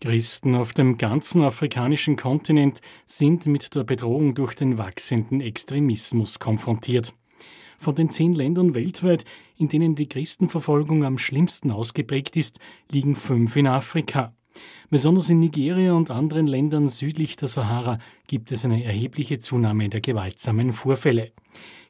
Christen auf dem ganzen afrikanischen Kontinent sind mit der Bedrohung durch den wachsenden Extremismus konfrontiert. Von den zehn Ländern weltweit, in denen die Christenverfolgung am schlimmsten ausgeprägt ist, liegen fünf in Afrika. Besonders in Nigeria und anderen Ländern südlich der Sahara gibt es eine erhebliche Zunahme der gewaltsamen Vorfälle.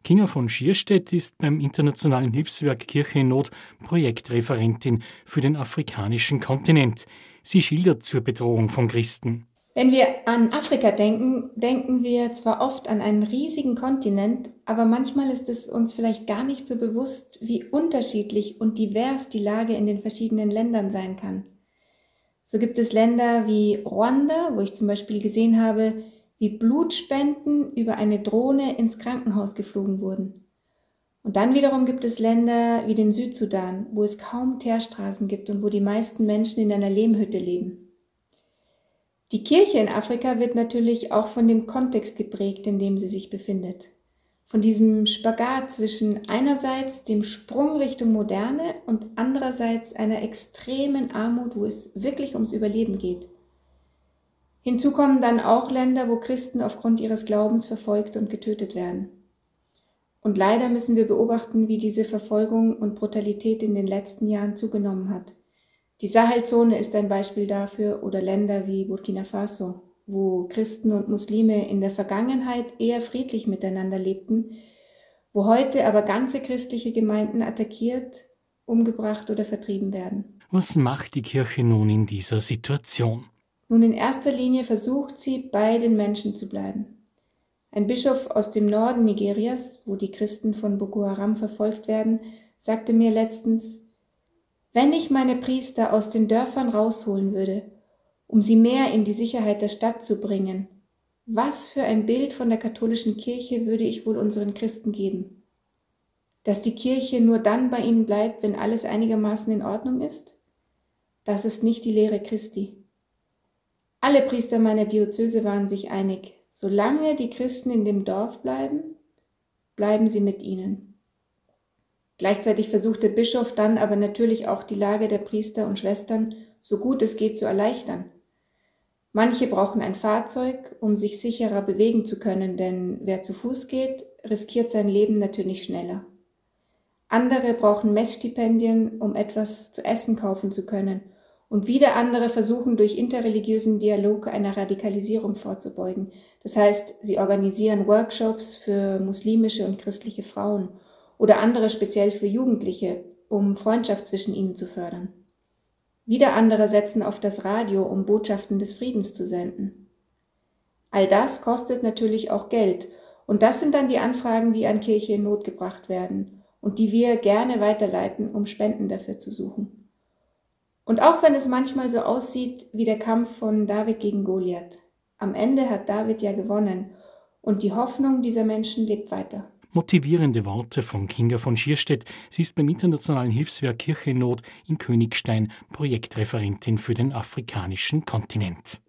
Kinga von Schierstedt ist beim Internationalen Hilfswerk Kirche in Not Projektreferentin für den afrikanischen Kontinent. Sie schildert zur Bedrohung von Christen. Wenn wir an Afrika denken, denken wir zwar oft an einen riesigen Kontinent, aber manchmal ist es uns vielleicht gar nicht so bewusst, wie unterschiedlich und divers die Lage in den verschiedenen Ländern sein kann. So gibt es Länder wie Ruanda, wo ich zum Beispiel gesehen habe, wie Blutspenden über eine Drohne ins Krankenhaus geflogen wurden. Und dann wiederum gibt es Länder wie den Südsudan, wo es kaum Teerstraßen gibt und wo die meisten Menschen in einer Lehmhütte leben. Die Kirche in Afrika wird natürlich auch von dem Kontext geprägt, in dem sie sich befindet. Von diesem Spagat zwischen einerseits dem Sprung Richtung Moderne und andererseits einer extremen Armut, wo es wirklich ums Überleben geht. Hinzu kommen dann auch Länder, wo Christen aufgrund ihres Glaubens verfolgt und getötet werden. Und leider müssen wir beobachten, wie diese Verfolgung und Brutalität in den letzten Jahren zugenommen hat. Die Sahelzone ist ein Beispiel dafür oder Länder wie Burkina Faso, wo Christen und Muslime in der Vergangenheit eher friedlich miteinander lebten, wo heute aber ganze christliche Gemeinden attackiert, umgebracht oder vertrieben werden. Was macht die Kirche nun in dieser Situation? Nun in erster Linie versucht sie, bei den Menschen zu bleiben. Ein Bischof aus dem Norden Nigerias, wo die Christen von Boko Haram verfolgt werden, sagte mir letztens, wenn ich meine Priester aus den Dörfern rausholen würde, um sie mehr in die Sicherheit der Stadt zu bringen, was für ein Bild von der katholischen Kirche würde ich wohl unseren Christen geben? Dass die Kirche nur dann bei ihnen bleibt, wenn alles einigermaßen in Ordnung ist? Das ist nicht die Lehre Christi. Alle Priester meiner Diözese waren sich einig, Solange die Christen in dem Dorf bleiben, bleiben sie mit ihnen. Gleichzeitig versucht der Bischof dann aber natürlich auch die Lage der Priester und Schwestern so gut es geht zu erleichtern. Manche brauchen ein Fahrzeug, um sich sicherer bewegen zu können, denn wer zu Fuß geht, riskiert sein Leben natürlich schneller. Andere brauchen Messstipendien, um etwas zu essen kaufen zu können und wieder andere versuchen durch interreligiösen Dialog einer Radikalisierung vorzubeugen. Das heißt, sie organisieren Workshops für muslimische und christliche Frauen oder andere speziell für Jugendliche, um Freundschaft zwischen ihnen zu fördern. Wieder andere setzen auf das Radio, um Botschaften des Friedens zu senden. All das kostet natürlich auch Geld, und das sind dann die Anfragen, die an Kirche in Not gebracht werden und die wir gerne weiterleiten, um Spenden dafür zu suchen. Und auch wenn es manchmal so aussieht wie der Kampf von David gegen Goliath, am Ende hat David ja gewonnen und die Hoffnung dieser Menschen lebt weiter. Motivierende Worte von Kinga von Schierstedt. Sie ist beim Internationalen Hilfswerk Kirche in Not in Königstein Projektreferentin für den afrikanischen Kontinent.